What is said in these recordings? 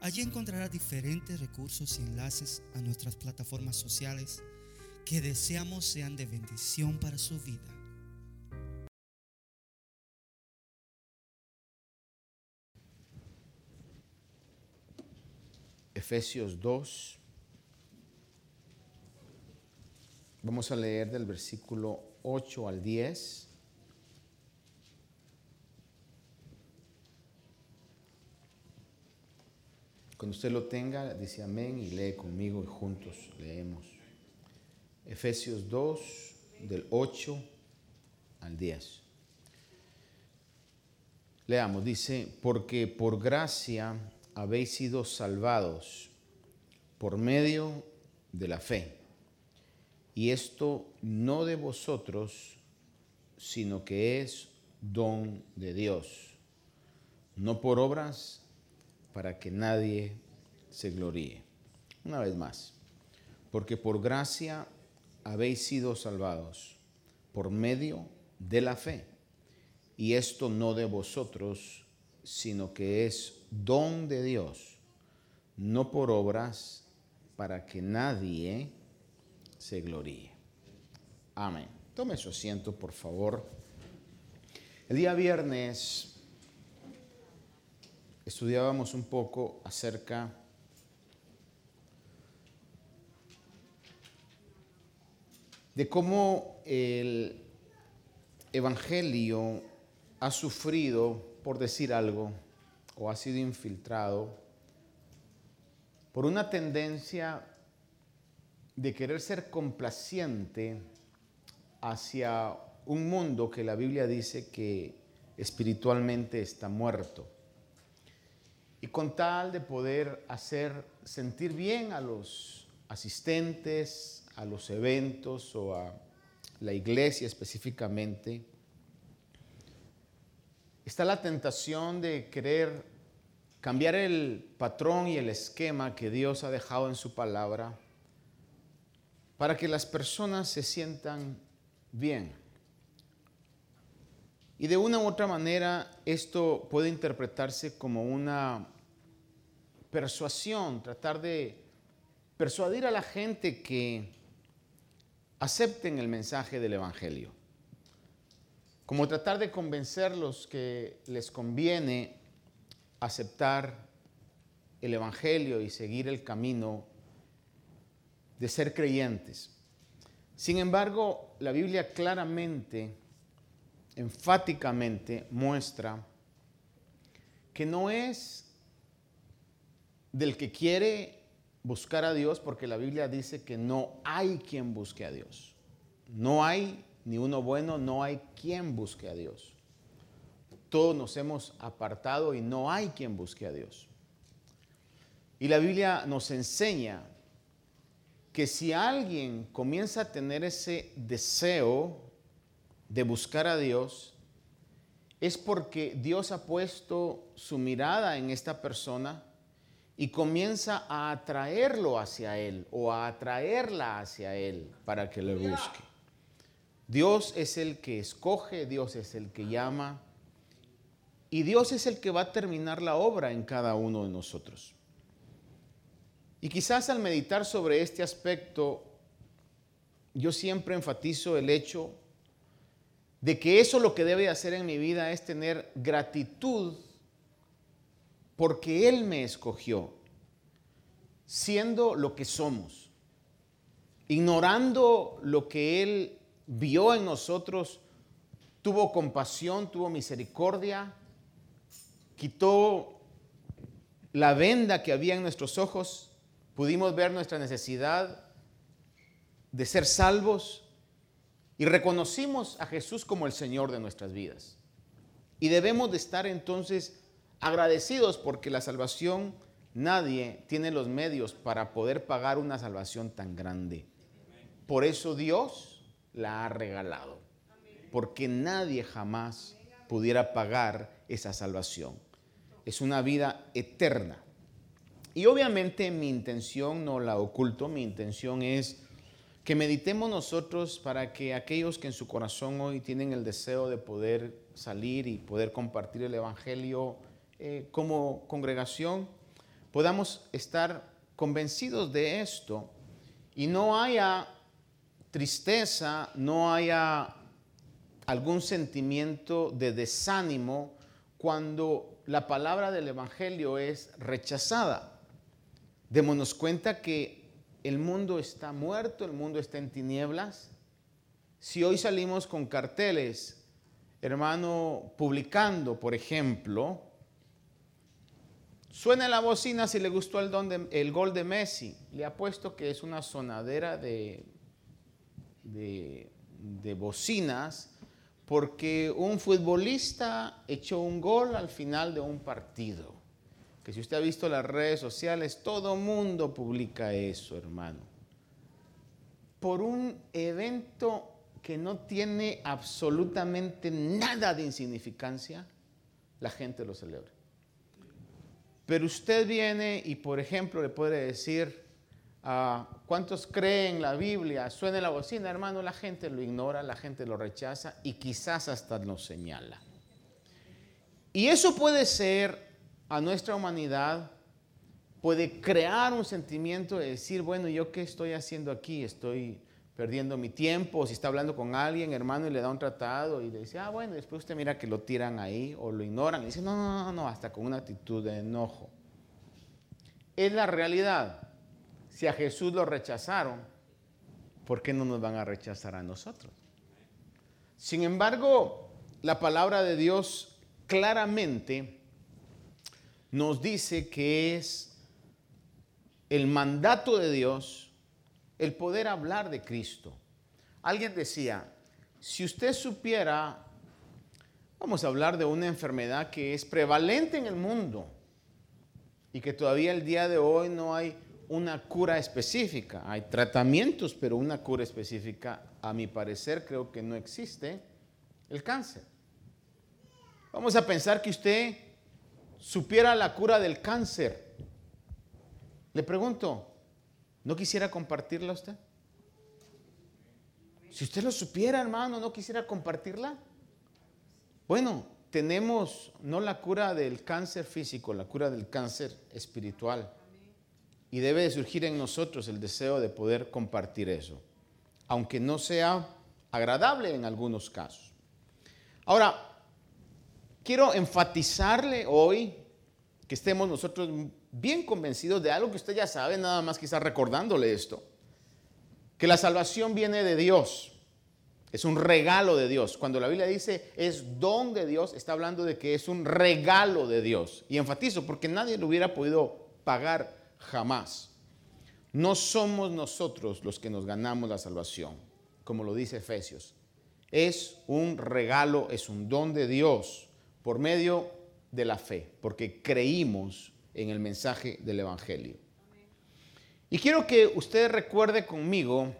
Allí encontrará diferentes recursos y enlaces a nuestras plataformas sociales que deseamos sean de bendición para su vida. Efesios 2. Vamos a leer del versículo 8 al 10. Cuando usted lo tenga, dice amén y lee conmigo y juntos leemos. Efesios 2, del 8 al 10. Leamos, dice, porque por gracia habéis sido salvados por medio de la fe. Y esto no de vosotros, sino que es don de Dios, no por obras para que nadie se gloríe. Una vez más, porque por gracia habéis sido salvados por medio de la fe. Y esto no de vosotros, sino que es don de Dios, no por obras, para que nadie se gloríe. Amén. Tome su asiento, por favor. El día viernes estudiábamos un poco acerca de cómo el Evangelio ha sufrido, por decir algo, o ha sido infiltrado por una tendencia de querer ser complaciente hacia un mundo que la Biblia dice que espiritualmente está muerto. Y con tal de poder hacer sentir bien a los asistentes, a los eventos o a la iglesia específicamente, está la tentación de querer cambiar el patrón y el esquema que Dios ha dejado en su palabra para que las personas se sientan bien. Y de una u otra manera esto puede interpretarse como una persuasión, tratar de persuadir a la gente que acepten el mensaje del Evangelio. Como tratar de convencerlos que les conviene aceptar el Evangelio y seguir el camino de ser creyentes. Sin embargo, la Biblia claramente, enfáticamente muestra que no es del que quiere buscar a Dios, porque la Biblia dice que no hay quien busque a Dios. No hay ni uno bueno, no hay quien busque a Dios. Todos nos hemos apartado y no hay quien busque a Dios. Y la Biblia nos enseña que si alguien comienza a tener ese deseo de buscar a Dios, es porque Dios ha puesto su mirada en esta persona y comienza a atraerlo hacia Él o a atraerla hacia Él para que le busque. Dios es el que escoge, Dios es el que llama y Dios es el que va a terminar la obra en cada uno de nosotros. Y quizás al meditar sobre este aspecto, yo siempre enfatizo el hecho de que eso lo que debe hacer en mi vida es tener gratitud porque Él me escogió, siendo lo que somos, ignorando lo que Él vio en nosotros, tuvo compasión, tuvo misericordia, quitó la venda que había en nuestros ojos, pudimos ver nuestra necesidad de ser salvos y reconocimos a Jesús como el Señor de nuestras vidas. Y debemos de estar entonces agradecidos porque la salvación nadie tiene los medios para poder pagar una salvación tan grande. Por eso Dios la ha regalado. Porque nadie jamás pudiera pagar esa salvación. Es una vida eterna. Y obviamente mi intención no la oculto, mi intención es que meditemos nosotros para que aquellos que en su corazón hoy tienen el deseo de poder salir y poder compartir el Evangelio eh, como congregación, podamos estar convencidos de esto y no haya tristeza, no haya algún sentimiento de desánimo cuando la palabra del Evangelio es rechazada. Démonos cuenta que el mundo está muerto, el mundo está en tinieblas. Si hoy salimos con carteles, hermano, publicando, por ejemplo, Suena la bocina si le gustó el, gol de Messi. Le apuesto que es una sonadera de, de, de bocinas porque un futbolista echó un gol al final de un partido. Que si usted ha visto las redes sociales, todo mundo publica eso, hermano. Por un evento que no tiene absolutamente nada de insignificancia, la gente lo celebra. Pero usted viene y, por ejemplo, le puede decir, ah, ¿cuántos creen la Biblia? Suene la bocina, hermano, la gente lo ignora, la gente lo rechaza y quizás hasta lo señala. Y eso puede ser a nuestra humanidad, puede crear un sentimiento de decir, bueno, ¿yo qué estoy haciendo aquí? Estoy perdiendo mi tiempo, si está hablando con alguien, hermano, y le da un tratado y le dice, ah, bueno, después usted mira que lo tiran ahí o lo ignoran, y dice, no, no, no, no, hasta con una actitud de enojo. Es la realidad. Si a Jesús lo rechazaron, ¿por qué no nos van a rechazar a nosotros? Sin embargo, la palabra de Dios claramente nos dice que es el mandato de Dios el poder hablar de Cristo. Alguien decía, si usted supiera, vamos a hablar de una enfermedad que es prevalente en el mundo y que todavía el día de hoy no hay una cura específica. Hay tratamientos, pero una cura específica, a mi parecer, creo que no existe, el cáncer. Vamos a pensar que usted supiera la cura del cáncer. Le pregunto, ¿No quisiera compartirla usted? Si usted lo supiera, hermano, ¿no quisiera compartirla? Bueno, tenemos no la cura del cáncer físico, la cura del cáncer espiritual. Y debe de surgir en nosotros el deseo de poder compartir eso, aunque no sea agradable en algunos casos. Ahora, quiero enfatizarle hoy que estemos nosotros bien convencidos de algo que usted ya sabe, nada más quizás recordándole esto, que la salvación viene de Dios, es un regalo de Dios. Cuando la Biblia dice es don de Dios, está hablando de que es un regalo de Dios. Y enfatizo, porque nadie lo hubiera podido pagar jamás. No somos nosotros los que nos ganamos la salvación, como lo dice Efesios. Es un regalo, es un don de Dios por medio de la fe, porque creímos en el mensaje del Evangelio. Y quiero que usted recuerde conmigo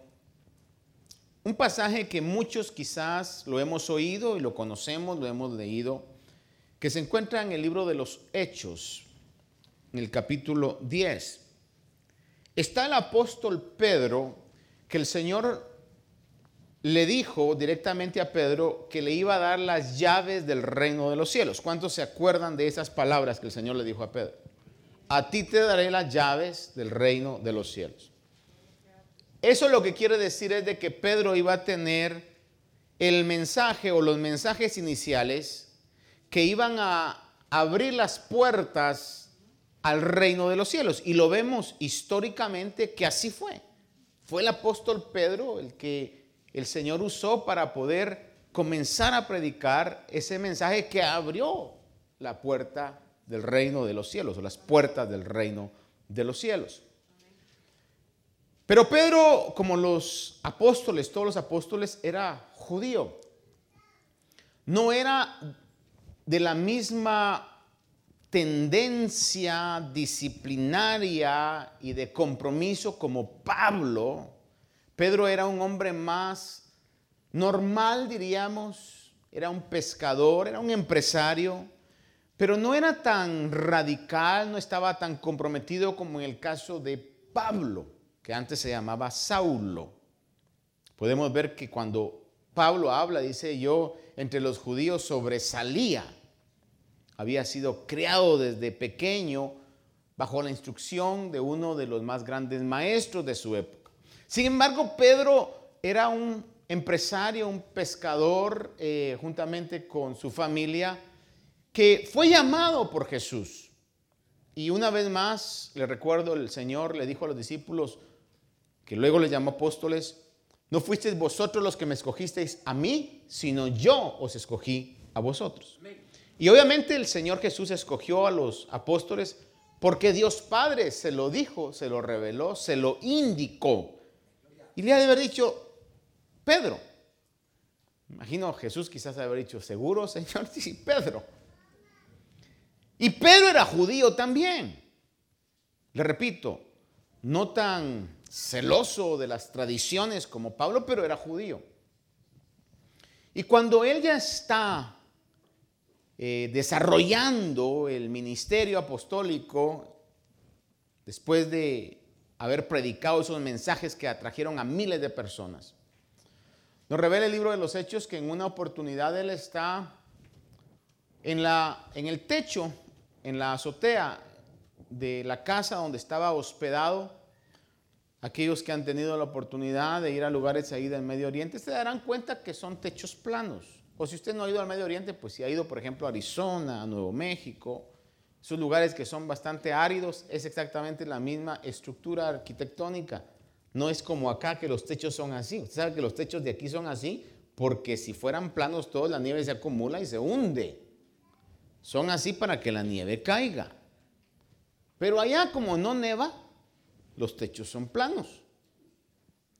un pasaje que muchos quizás lo hemos oído y lo conocemos, lo hemos leído, que se encuentra en el libro de los Hechos, en el capítulo 10. Está el apóstol Pedro, que el Señor le dijo directamente a Pedro que le iba a dar las llaves del reino de los cielos. ¿Cuántos se acuerdan de esas palabras que el Señor le dijo a Pedro? A ti te daré las llaves del reino de los cielos. Eso lo que quiere decir es de que Pedro iba a tener el mensaje o los mensajes iniciales que iban a abrir las puertas al reino de los cielos. Y lo vemos históricamente que así fue. Fue el apóstol Pedro el que el Señor usó para poder comenzar a predicar ese mensaje que abrió la puerta del reino de los cielos, o las puertas del reino de los cielos. Pero Pedro, como los apóstoles, todos los apóstoles, era judío. No era de la misma tendencia disciplinaria y de compromiso como Pablo, Pedro era un hombre más normal, diríamos, era un pescador, era un empresario, pero no era tan radical, no estaba tan comprometido como en el caso de Pablo, que antes se llamaba Saulo. Podemos ver que cuando Pablo habla, dice yo, entre los judíos sobresalía. Había sido creado desde pequeño bajo la instrucción de uno de los más grandes maestros de su época. Sin embargo, Pedro era un empresario, un pescador, eh, juntamente con su familia, que fue llamado por Jesús. Y una vez más, le recuerdo, el Señor le dijo a los discípulos, que luego les llamó apóstoles, no fuisteis vosotros los que me escogisteis a mí, sino yo os escogí a vosotros. Y obviamente el Señor Jesús escogió a los apóstoles porque Dios Padre se lo dijo, se lo reveló, se lo indicó. Y le ha de haber dicho, Pedro. Imagino Jesús quizás haber dicho, seguro, Señor, sí, Pedro. Y Pedro era judío también. Le repito, no tan celoso de las tradiciones como Pablo, pero era judío. Y cuando él ya está eh, desarrollando el ministerio apostólico, después de haber predicado esos mensajes que atrajeron a miles de personas, nos revela el libro de los Hechos que en una oportunidad él está en, la, en el techo, en la azotea de la casa donde estaba hospedado Aquellos que han tenido la oportunidad de ir a lugares ahí del Medio Oriente se darán cuenta que son techos planos. O si usted no ha ido al Medio Oriente, pues si ha ido, por ejemplo, a Arizona, a Nuevo México, esos lugares que son bastante áridos, es exactamente la misma estructura arquitectónica. No es como acá que los techos son así. Usted sabe que los techos de aquí son así porque si fueran planos todos, la nieve se acumula y se hunde. Son así para que la nieve caiga. Pero allá como no neva, los techos son planos.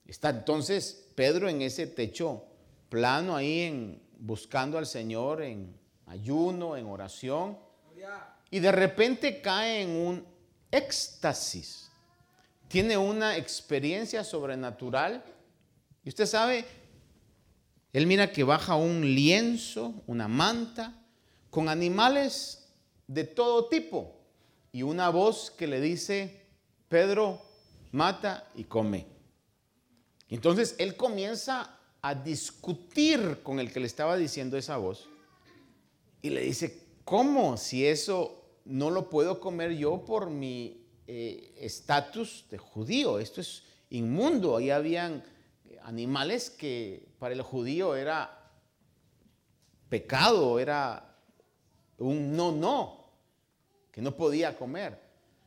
Está entonces Pedro en ese techo plano ahí en, buscando al Señor en ayuno, en oración. Y de repente cae en un éxtasis. Tiene una experiencia sobrenatural. Y usted sabe, él mira que baja un lienzo, una manta, con animales de todo tipo. Y una voz que le dice, Pedro, mata y come. Entonces él comienza a discutir con el que le estaba diciendo esa voz y le dice, ¿cómo si eso no lo puedo comer yo por mi eh, estatus de judío? Esto es inmundo. Ahí habían animales que para el judío era pecado, era un no, no, que no podía comer.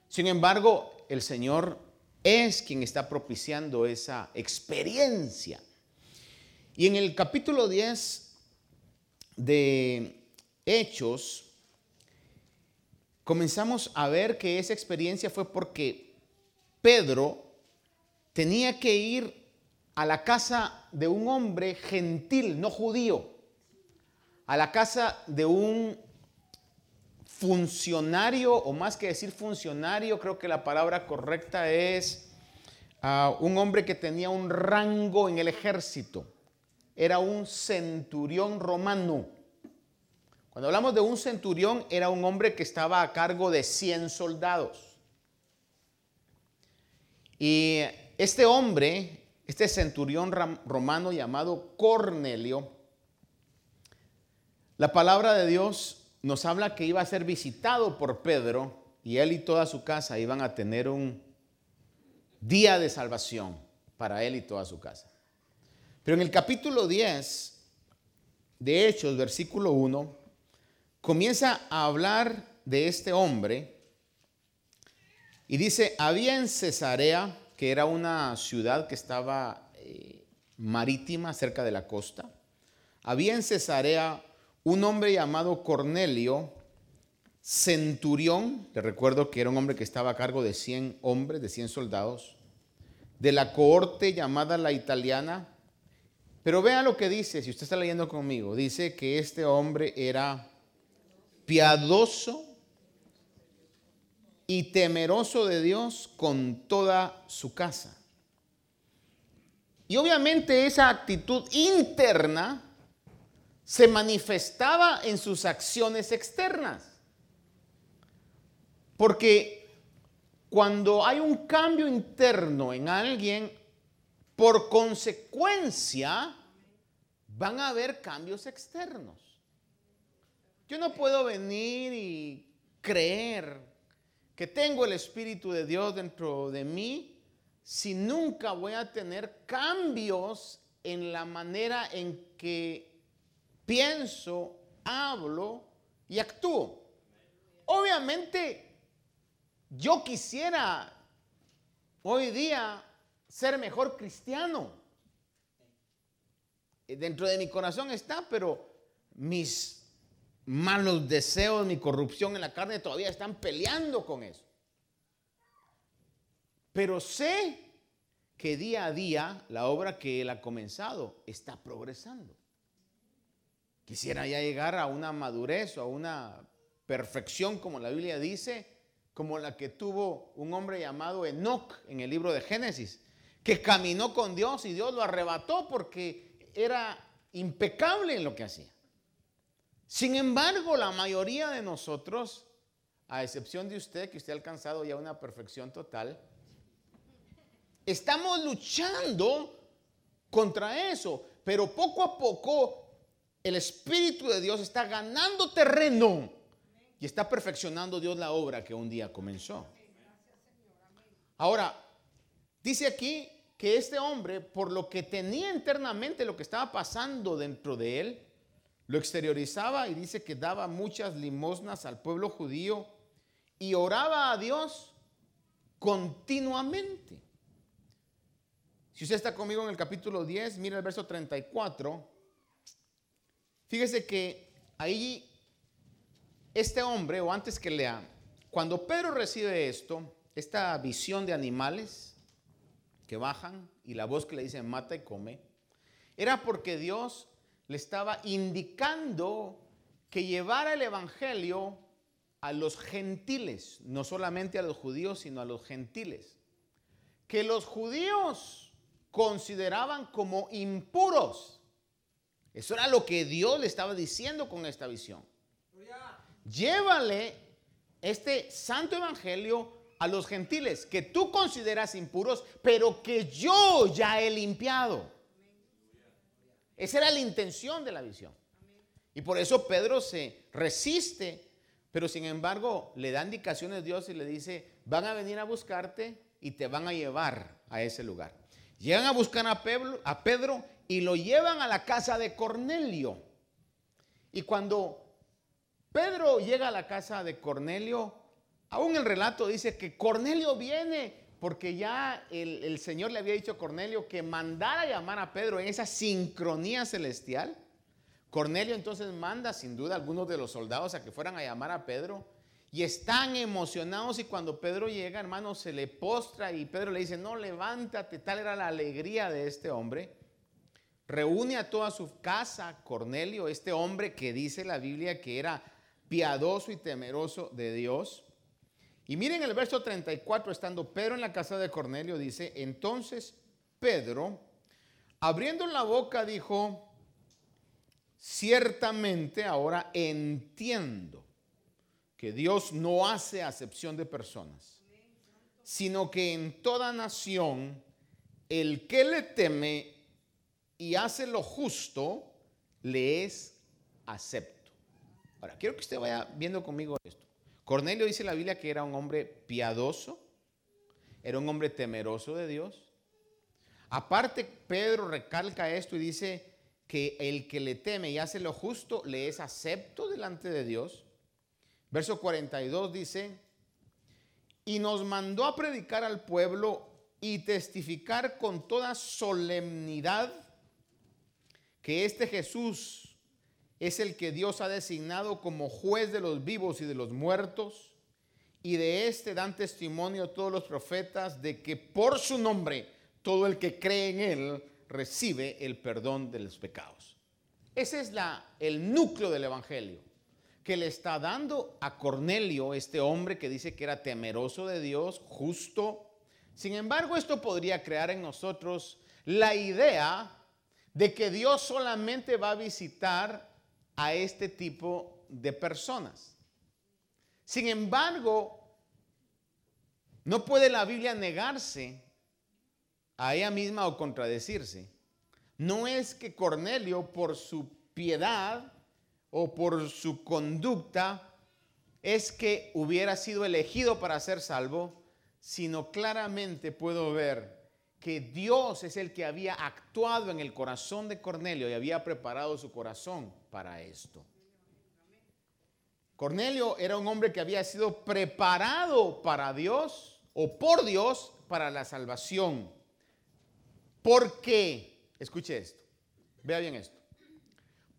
Sin embargo, el Señor es quien está propiciando esa experiencia. Y en el capítulo 10 de Hechos, comenzamos a ver que esa experiencia fue porque Pedro tenía que ir a la casa de un hombre gentil, no judío, a la casa de un funcionario, o más que decir funcionario, creo que la palabra correcta es ah, un hombre que tenía un rango en el ejército. Era un centurión romano. Cuando hablamos de un centurión, era un hombre que estaba a cargo de 100 soldados. Y este hombre, este centurión romano llamado Cornelio, la palabra de Dios nos habla que iba a ser visitado por Pedro y él y toda su casa iban a tener un día de salvación para él y toda su casa. Pero en el capítulo 10 de Hechos, versículo 1, comienza a hablar de este hombre y dice, había en Cesarea, que era una ciudad que estaba eh, marítima cerca de la costa, había en Cesarea un hombre llamado Cornelio, centurión, le recuerdo que era un hombre que estaba a cargo de 100 hombres, de 100 soldados, de la cohorte llamada la italiana. Pero vea lo que dice, si usted está leyendo conmigo, dice que este hombre era piadoso y temeroso de Dios con toda su casa. Y obviamente esa actitud interna se manifestaba en sus acciones externas. Porque cuando hay un cambio interno en alguien, por consecuencia van a haber cambios externos. Yo no puedo venir y creer que tengo el Espíritu de Dios dentro de mí si nunca voy a tener cambios en la manera en que pienso, hablo y actúo. Obviamente, yo quisiera hoy día ser mejor cristiano. Dentro de mi corazón está, pero mis malos deseos, mi corrupción en la carne todavía están peleando con eso. Pero sé que día a día la obra que Él ha comenzado está progresando. Quisiera ya llegar a una madurez o a una perfección, como la Biblia dice, como la que tuvo un hombre llamado Enoch en el libro de Génesis, que caminó con Dios y Dios lo arrebató porque era impecable en lo que hacía. Sin embargo, la mayoría de nosotros, a excepción de usted, que usted ha alcanzado ya una perfección total, estamos luchando contra eso, pero poco a poco el Espíritu de Dios está ganando terreno y está perfeccionando Dios la obra que un día comenzó. Ahora, dice aquí que este hombre, por lo que tenía internamente, lo que estaba pasando dentro de él, lo exteriorizaba y dice que daba muchas limosnas al pueblo judío y oraba a Dios continuamente. Si usted está conmigo en el capítulo 10, mira el verso 34. Fíjese que ahí este hombre, o antes que lea, cuando Pedro recibe esto, esta visión de animales que bajan y la voz que le dice mata y come, era porque Dios le estaba indicando que llevara el Evangelio a los gentiles, no solamente a los judíos, sino a los gentiles. Que los judíos consideraban como impuros. Eso era lo que Dios le estaba diciendo con esta visión. Llévale este santo evangelio a los gentiles que tú consideras impuros, pero que yo ya he limpiado. Esa era la intención de la visión. Y por eso Pedro se resiste, pero sin embargo le da indicaciones a Dios y le dice, van a venir a buscarte y te van a llevar a ese lugar. Llegan a buscar a Pedro, a Pedro y lo llevan a la casa de Cornelio. Y cuando Pedro llega a la casa de Cornelio, aún el relato dice que Cornelio viene porque ya el, Señor le había dicho a Cornelio que mandara llamar a Pedro en esa sincronía celestial. Cornelio entonces manda sin duda a algunos de los soldados a que fueran a llamar a Pedro y están emocionados y cuando Pedro llega, hermano, se le postra y Pedro le dice, no, levántate, tal era la alegría de este hombre. Reúne a toda su casa Cornelio, este hombre que dice la Biblia que era piadoso y temeroso de Dios. Y miren el verso 34, estando Pedro en la casa de Cornelio, dice, entonces Pedro, abriendo la boca, dijo, ciertamente ahora entiendo que Dios no hace acepción de personas, sino que en toda nación el que le teme y hace lo justo, le es acepto. Ahora, quiero que usted vaya viendo conmigo esto. Cornelio dice la Biblia que era un hombre piadoso, era un hombre temeroso de Dios. Aparte, Pedro recalca esto y dice que el que le teme y hace lo justo le es acepto delante de Dios. Verso 42 dice, y nos mandó a predicar al pueblo y testificar con toda solemnidad que este Jesús es el que Dios ha designado como juez de los vivos y de los muertos, y de este dan testimonio todos los profetas de que por su nombre todo el que cree en él recibe el perdón de los pecados. Ese es el núcleo del Evangelio. que le está dando a Cornelio, este hombre que dice que era temeroso de Dios, justo. Sin embargo, esto podría crear en nosotros la idea de que Dios solamente va a visitar a este tipo de personas. Sin embargo, no puede la Biblia negarse a ella misma o contradecirse. No es que Cornelio, por su piedad o por su conducta, es que hubiera sido elegido para ser salvo, sino claramente puedo ver que Dios es el que había actuado en el corazón de Cornelio y había preparado su corazón para esto. Cornelio era un hombre que había sido preparado para Dios o por Dios para la salvación. Porque, escuche esto, vea bien esto,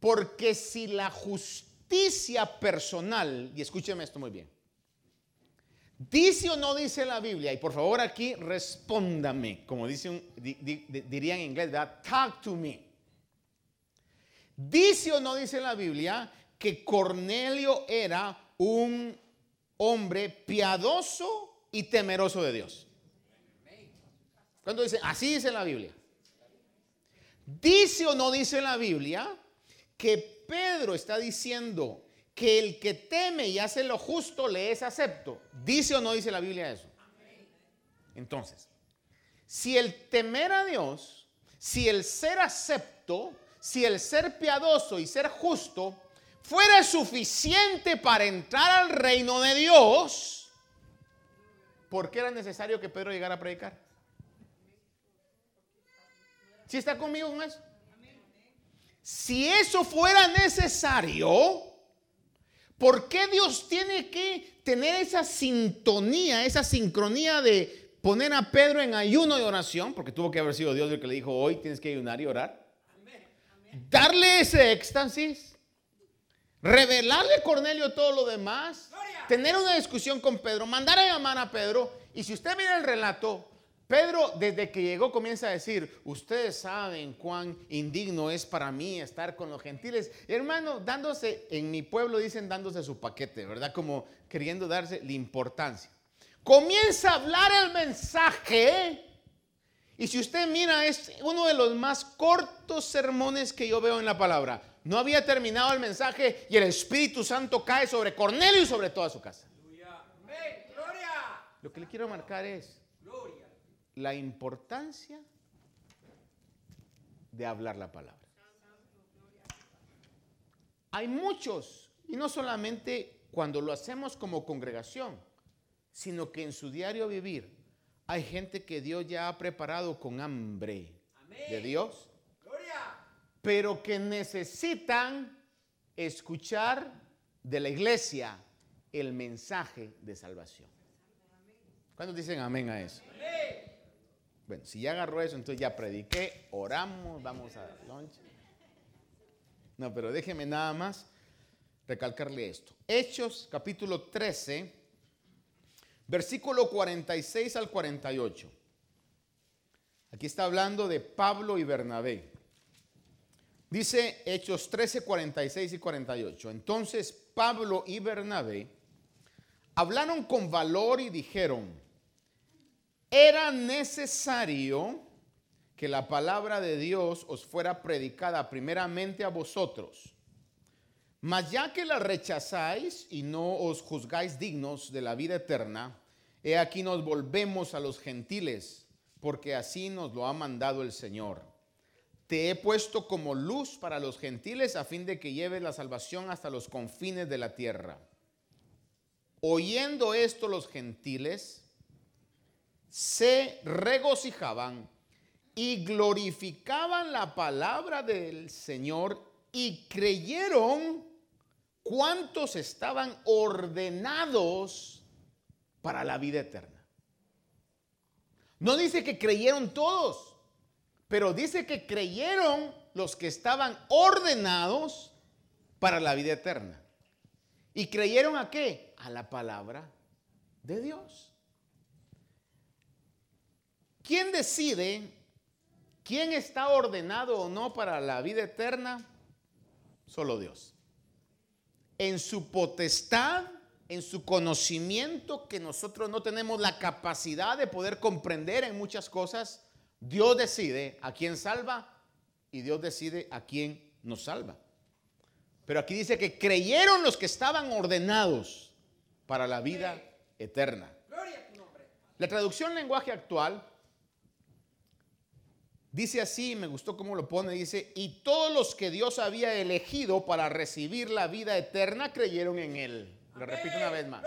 porque si la justicia personal, y escúcheme esto muy bien, dice o no dice la Biblia, y por favor aquí respóndame, como dice diría en inglés, talk to me. Dice o no dice la Biblia que Cornelio era un hombre piadoso y temeroso de Dios. Cuando dice, así dice la Biblia. Dice o no dice la Biblia que Pedro está diciendo que el que teme y hace lo justo le es acepto. ¿Dice o no dice la Biblia eso? Entonces, si el temer a Dios, si el ser acepto, si el ser piadoso y ser justo fuera suficiente para entrar al reino de Dios, ¿por qué era necesario que Pedro llegara a predicar? ¿Si está conmigo con eso? Si eso fuera necesario, ¿por qué Dios tiene que tener esa sintonía, esa sincronía de poner a Pedro en ayuno y oración? Porque tuvo que haber sido Dios el que le dijo, hoy tienes que ayunar y orar. Darle ese éxtasis, revelarle a Cornelio todo lo demás tener una discusión con Pedro, mandar a llamar a Pedro. Y si usted mira el relato, Pedro desde que llegó comienza a decir, ustedes saben cuán indigno es para mí estar con los gentiles. hermano, dándose, en mi pueblo dicen dándose su paquete, ¿verdad? Como queriendo darse la importancia. Comienza a hablar el mensaje. Y si usted mira, es uno de los más cortos sermones que yo veo en la palabra. No había terminado el mensaje y el Espíritu Santo cae sobre Cornelio y sobre toda su casa. Lo que le quiero marcar es la importancia de hablar la palabra. Hay muchos, y no solamente cuando lo hacemos como congregación, sino que en su diario vivir hay gente que Dios ya ha preparado con hambre de Dios pero que necesitan escuchar de la iglesia el mensaje de salvación. ¿Cuántos dicen amén a eso? Bueno, si ya agarró eso, entonces ya prediqué, oramos, vamos a lunch. No, pero déjeme nada más recalcarle esto. Hechos capítulo 13, versículo 46 al 48. Aquí está hablando de Pablo y Bernabé. Dice Hechos 13, 46 y 48. Entonces Pablo y Bernabé hablaron con valor y dijeron, era necesario que la palabra de Dios os fuera predicada primeramente a vosotros. Mas ya que la rechazáis y no os juzgáis dignos de la vida eterna, he aquí nos volvemos a los gentiles, porque así nos lo ha mandado el Señor te he puesto como luz para los gentiles a fin de que lleves la salvación hasta los confines de la tierra. Oyendo esto los gentiles se regocijaban y glorificaban la palabra del Señor y creyeron cuántos estaban ordenados para la vida eterna. No dice que creyeron todos. Pero dice que creyeron los que estaban ordenados para la vida eterna. ¿Y creyeron a qué? A la palabra de Dios. ¿Quién decide quién está ordenado o no para la vida eterna? Solo Dios. en su potestad, en su conocimiento, que nosotros no tenemos la capacidad de poder comprender en muchas cosas, Dios decide a quién salva y Dios decide a quién nos salva. Pero aquí dice que creyeron los que estaban ordenados para la vida eterna. La traducción lenguaje actual Dice así, me gustó cómo lo pone, dice, y todos los que Dios había elegido para recibir la vida eterna creyeron en Él. Lo repito una vez más.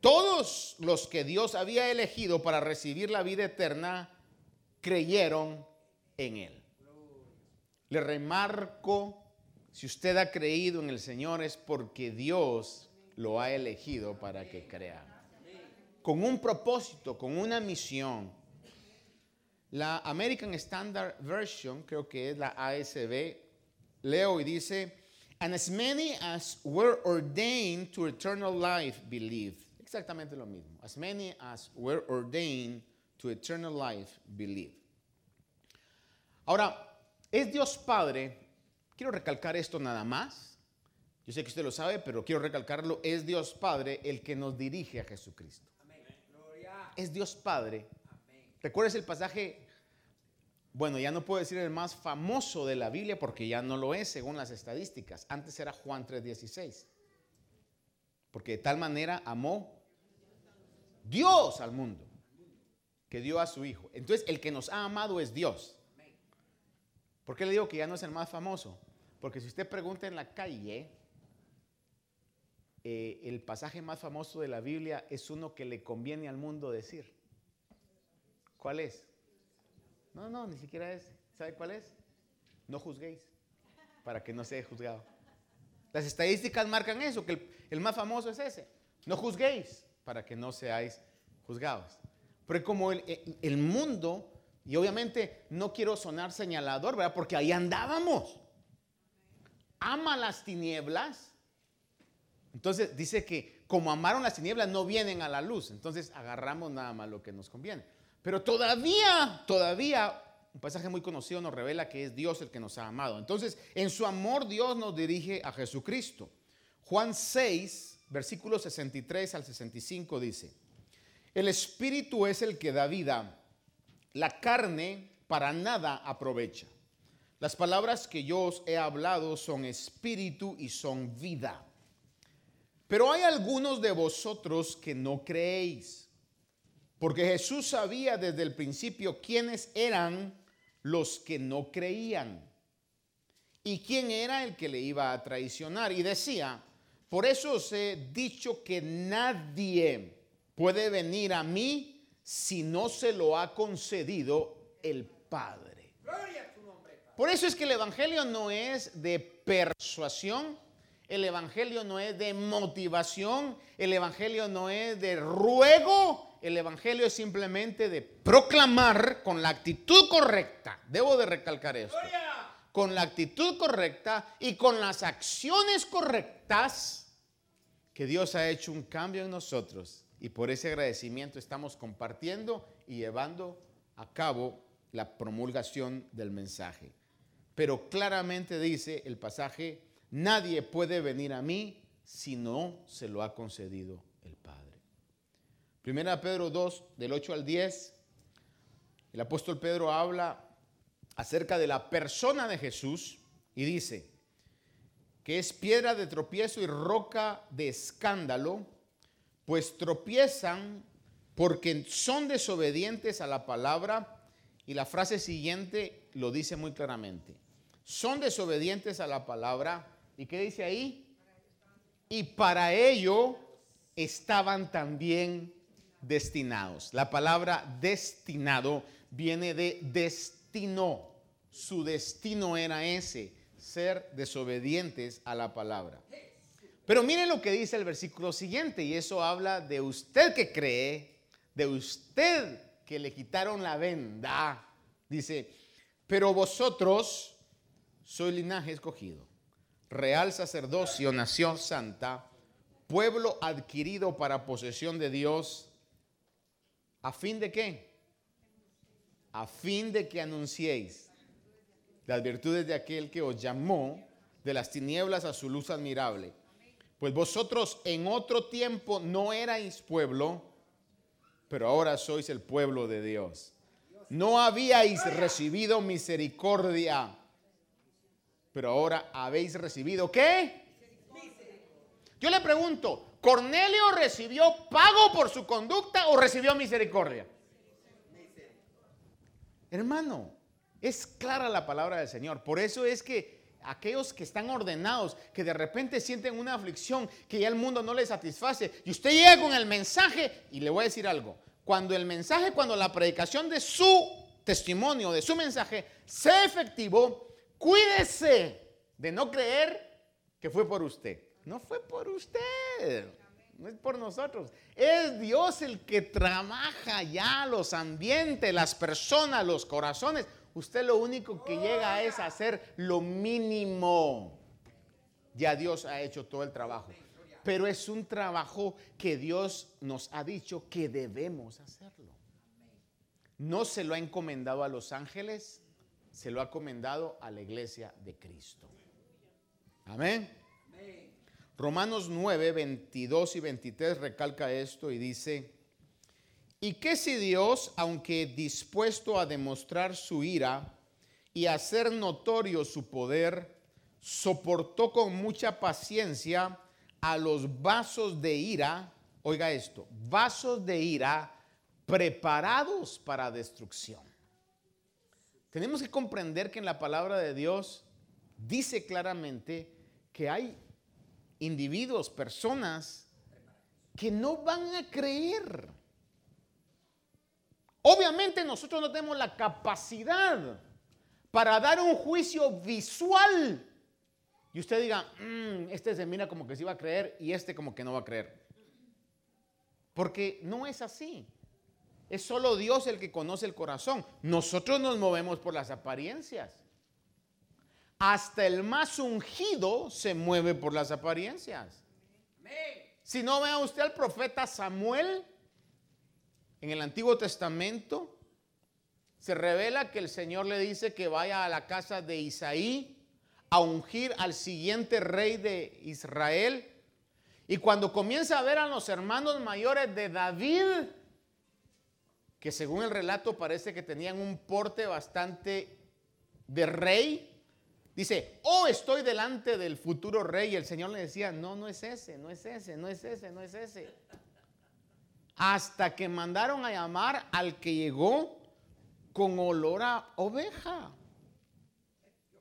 Todos los que Dios había elegido para recibir la vida eterna creyeron en Él. Le remarco, si usted ha creído en el Señor es porque Dios lo ha elegido para que crea. Con un propósito, con una misión la American Standard Version, creo que es la ASB, leo y dice, and as many as were ordained to eternal life believe. Exactamente lo mismo. As many as were ordained to eternal life believe. Ahora, es Dios Padre, quiero recalcar esto nada más. Yo sé que usted lo sabe, pero quiero recalcarlo. Es Dios Padre el que nos dirige a Jesucristo. Es Dios Padre ¿Recuerdas el pasaje? Bueno, ya no puedo decir el más famoso de la Biblia porque ya no lo es según las estadísticas. Antes era Juan 3:16. Porque de tal manera amó Dios al mundo que dio a su Hijo. Entonces el que nos ha amado es Dios. ¿Por qué le digo que ya no es el más famoso? Porque si usted pregunta en la calle, eh, el pasaje más famoso de la Biblia es uno que le conviene al mundo decir. ¿Cuál es? No, no, ni siquiera es. ¿Sabe cuál es? No juzguéis, para que no sea juzgado. Las estadísticas marcan eso, que el, más famoso es ese. No juzguéis, para que no seáis juzgados. Pero como el, el mundo, y obviamente no quiero sonar señalador, ¿verdad? Porque ahí andábamos. Ama las tinieblas. Entonces dice que como amaron las tinieblas no vienen a la luz. Entonces agarramos nada más lo que nos conviene. Pero todavía, todavía, un pasaje muy conocido nos revela que es Dios el que nos ha amado. Entonces, en su amor Dios nos dirige a Jesucristo. Juan 6, versículos 63 al 65 dice, el Espíritu es el que da vida, la carne para nada aprovecha. Las palabras que yo os he hablado son espíritu y son vida. Pero hay algunos de vosotros que no creéis. Porque Jesús sabía desde el principio quiénes eran los que no creían y quién era el que le iba a traicionar. Y decía, por eso os he dicho que nadie puede venir a mí si no se lo ha concedido el Padre. Por eso es que el Evangelio no es de persuasión, el Evangelio no es de motivación, el Evangelio no es de ruego, el Evangelio es simplemente de proclamar con la actitud correcta. Debo de recalcar esto. Con la actitud correcta y con las acciones correctas que Dios ha hecho un cambio en nosotros. Y por ese agradecimiento estamos compartiendo y llevando a cabo la promulgación del mensaje. Pero claramente dice el pasaje, nadie puede venir a mí si no se lo ha concedido el Padre. Primera Pedro 2, del 8 al 10, el apóstol Pedro habla acerca de la persona de Jesús y dice que es piedra de tropiezo y roca de escándalo, pues tropiezan porque son desobedientes a la palabra y la frase siguiente lo dice muy claramente. Son desobedientes a la palabra y ¿qué dice ahí? Y para ello estaban también destinados. La palabra destinado viene de destino. Su destino era ese, ser desobedientes a la palabra. Pero miren lo que dice el versículo siguiente, y eso habla de usted que cree, de usted que le quitaron la venda. Dice, pero vosotros soy linaje escogido, real sacerdocio, nación santa, pueblo adquirido para posesión de Dios ¿A fin de qué? A fin de que anunciéis las virtudes de aquel que os llamó de las tinieblas a su luz admirable. Pues vosotros en otro tiempo no erais pueblo, pero ahora sois el pueblo de Dios. No habíais recibido misericordia, pero ahora habéis recibido ¿qué? Yo le pregunto, ¿Cornelio recibió pago por su conducta o recibió misericordia? Hermano, es clara la palabra del Señor. Por eso es que aquellos que están ordenados, que de repente sienten una aflicción, que ya el mundo no les satisface, y usted llega con el mensaje, y le voy a decir algo, cuando el mensaje, cuando la predicación de su testimonio, de su mensaje, sea efectivo, cuídese de no creer que fue por usted. No fue por usted, no es por nosotros. Es Dios el que trabaja ya los ambientes, las personas, los corazones. Usted lo único que llega es hacer lo mínimo. Ya Dios ha hecho todo el trabajo. Pero es un trabajo que Dios nos ha dicho que debemos hacerlo. No se lo ha encomendado a los ángeles, se lo ha encomendado a la iglesia de Cristo. Amén. Romanos 9, 22 y 23 recalca esto y dice, ¿y qué si Dios, aunque dispuesto a demostrar su ira y hacer notorio su poder, soportó con mucha paciencia a los vasos de ira, oiga esto, vasos de ira preparados para destrucción. Tenemos que comprender que en la palabra de Dios dice claramente que hay individuos, personas que no van a creer. Obviamente nosotros no tenemos la capacidad para dar un juicio visual y usted diga, mm, este se mira como que sí va a creer y este como que no va a creer. Porque no es así. Es solo Dios el que conoce el corazón. Nosotros nos movemos por las apariencias. Hasta el más ungido se mueve por las apariencias. Si no vea usted al profeta Samuel en el Antiguo Testamento, se revela que el Señor le dice que vaya a la casa de Isaí a ungir al siguiente rey de Israel. Y cuando comienza a ver a los hermanos mayores de David, que según el relato parece que tenían un porte bastante de rey, dice, oh, estoy delante del futuro rey. Y el Señor le decía, no, no es ese, no es ese, no es ese, no es ese. Hasta que mandaron a llamar al que llegó con olor a oveja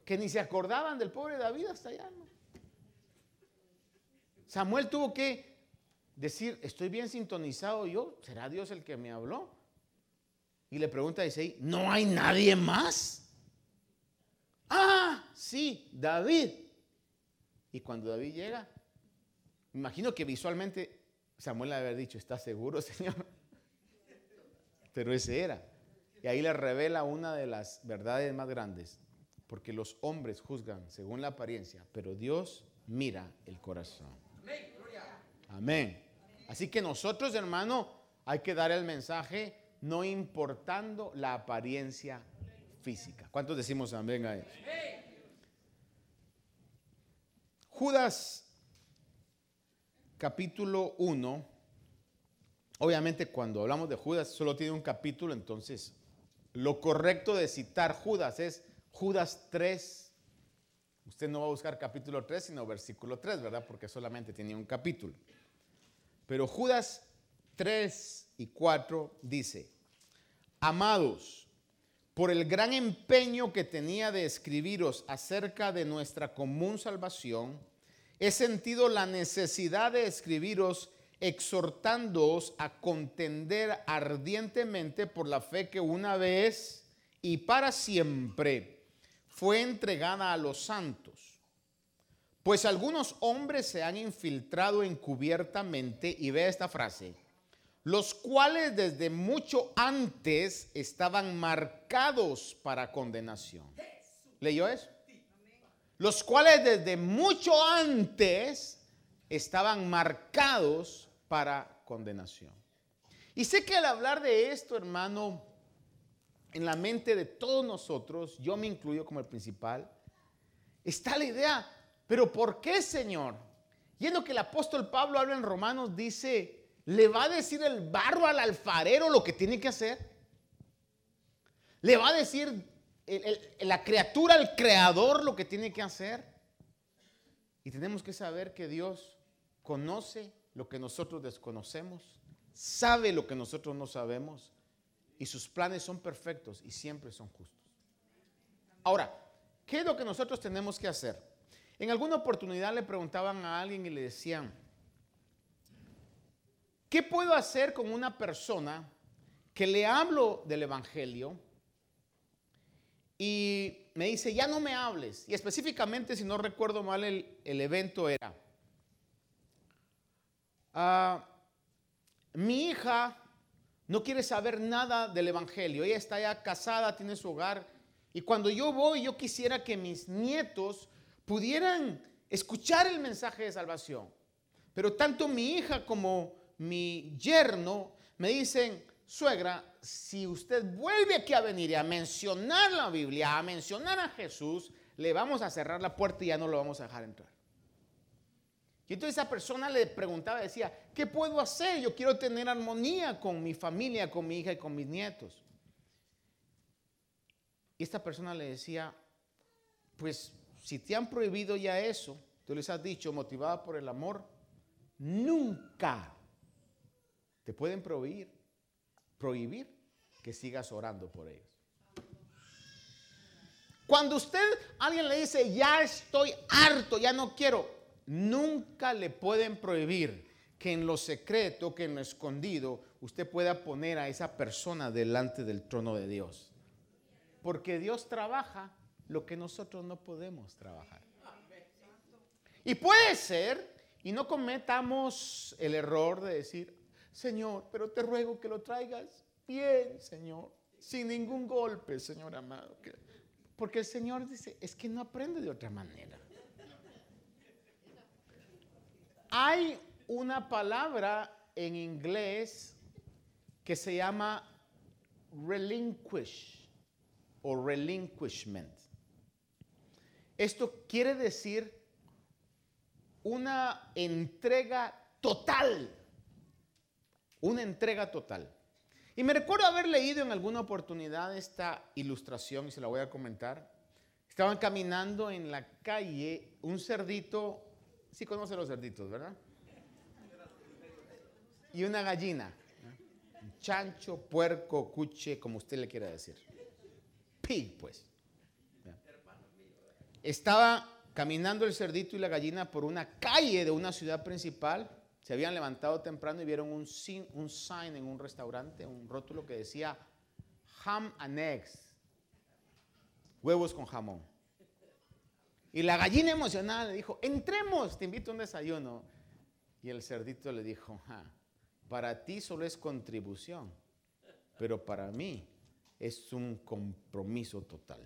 que ni se acordaban del pobre David hasta allá. Samuel tuvo que decir, estoy bien sintonizado yo, ¿será Dios el que me habló? Y le pregunta a Isaí, ¿no hay nadie más? Ah, sí, David. Y cuando David llega, imagino que visualmente Samuel le haber dicho, ¿estás seguro, Señor? Pero ese era. Y ahí le revela una de las verdades más grandes porque los hombres juzgan según la apariencia, pero Dios mira el corazón. Amén. Así que nosotros, hermano, hay que dar el mensaje no importando la apariencia física. ¿Cuántos decimos amén a eso? Judas capítulo 1. Obviamente cuando hablamos de Judas solo tiene un capítulo, entonces lo correcto de citar Judas es Judas 3, usted no va a buscar capítulo 3, sino versículo 3, ¿verdad? Porque solamente tenía un capítulo. Pero Judas 3 y 4 dice, amados, por el gran empeño que tenía de escribiros acerca de nuestra común salvación, he sentido la necesidad de escribiros exhortándoos a contender ardientemente por la fe que una vez y para siempre fue entregada a los santos. Pues algunos hombres se han infiltrado encubiertamente, y ve esta frase, los cuales desde mucho antes estaban marcados para condenación. ¿Leyó eso? Los cuales desde mucho antes estaban marcados para condenación. Y sé que al hablar de esto, hermano, en la mente de todos nosotros, yo me incluyo como el principal, está la idea, pero ¿por qué, Señor? Y lo que el apóstol Pablo habla en Romanos, dice, ¿le va a decir el barro al alfarero lo que tiene que hacer? ¿Le va a decir la criatura al creador lo que tiene que hacer? Y tenemos que saber que Dios conoce lo que nosotros desconocemos, sabe lo que nosotros no sabemos y sus planes son perfectos y siempre son justos. Ahora, ¿qué es lo que nosotros tenemos que hacer? En alguna oportunidad le preguntaban a alguien y le decían, ¿qué puedo hacer con una persona que le hablo del Evangelio y me dice, ya no me hables? Y específicamente, si no recuerdo mal, el, evento era, ah, mi hija no quiere saber nada del Evangelio, ella está ya casada, tiene su hogar, y cuando yo voy, yo quisiera que mis nietos pudieran escuchar el mensaje de salvación. Pero tanto mi hija como mi yerno me dicen, suegra, si usted vuelve aquí a venir y a mencionar la Biblia, a mencionar a Jesús, le vamos a cerrar la puerta y ya no lo vamos a dejar entrar. Y entonces esa persona le preguntaba, decía, ¿qué puedo hacer? Yo quiero tener armonía con mi familia, con mi hija y con mis nietos. Y esta persona le decía, pues si te han prohibido ya eso, tú les has dicho, motivada por el amor, nunca te pueden prohibir, prohibir que sigas orando por ellos. Cuando usted, alguien le dice, ya estoy harto, ya no quiero, nunca le pueden prohibir que en lo secreto, que en lo escondido, usted pueda poner a esa persona delante del trono de Dios. Porque Dios trabaja lo que nosotros no podemos trabajar. Y puede ser, y no cometamos el error de decir, Señor, pero te ruego que lo traigas bien, Señor, sin ningún golpe, Señor amado. Porque el Señor dice, es que no aprende de otra manera. Hay una palabra en inglés que se llama relinquish o relinquishment. Esto quiere decir una entrega total. Una entrega total. Y me recuerdo haber leído en alguna oportunidad esta ilustración y se la voy a comentar. Estaban caminando en la calle un cerdito, sí conoce los cerditos, ¿verdad? Y una gallina. Chancho, puerco, cuche, como usted le quiera decir. Pig, pues. Estaba caminando el cerdito y la gallina por una calle de una ciudad principal. Se habían levantado temprano y vieron un, sign en un restaurante, un rótulo que decía ham and eggs, huevos con jamón. Y la gallina emocionada le dijo, entremos, te invito a un desayuno. Y el cerdito le dijo, para ti solo es contribución, pero para mí es un compromiso total.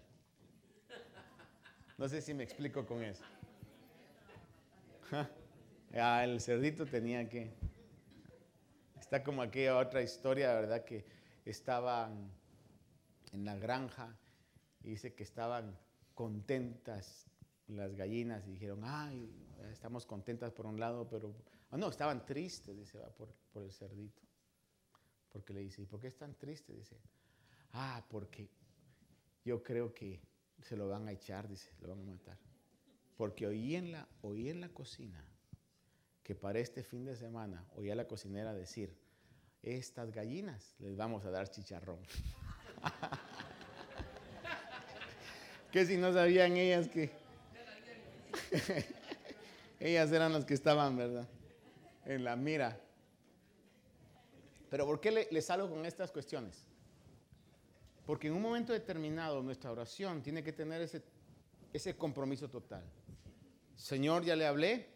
No sé si me explico con eso. Ah, el cerdito tenía que... Está como aquella otra historia, ¿verdad? Que estaban en la granja y dice que estaban contentas las gallinas y dijeron, ay, estamos contentas por un lado, pero... Oh, no, estaban tristes, dice, por, por el cerdito. Porque le dice, ¿y por qué están tristes? Dice, ah, porque yo creo que se lo van a echar, dice, lo van a matar. Porque oí en la, oí en la cocina que para este fin de semana oí a la cocinera decir, estas gallinas les vamos a dar chicharrón. que si no sabían ellas que ellas eran las que estaban, ¿verdad? En la mira. Pero ¿por qué les le salgo con estas cuestiones? Porque en un momento determinado nuestra oración tiene que tener ese, ese compromiso total. Señor, ya le hablé,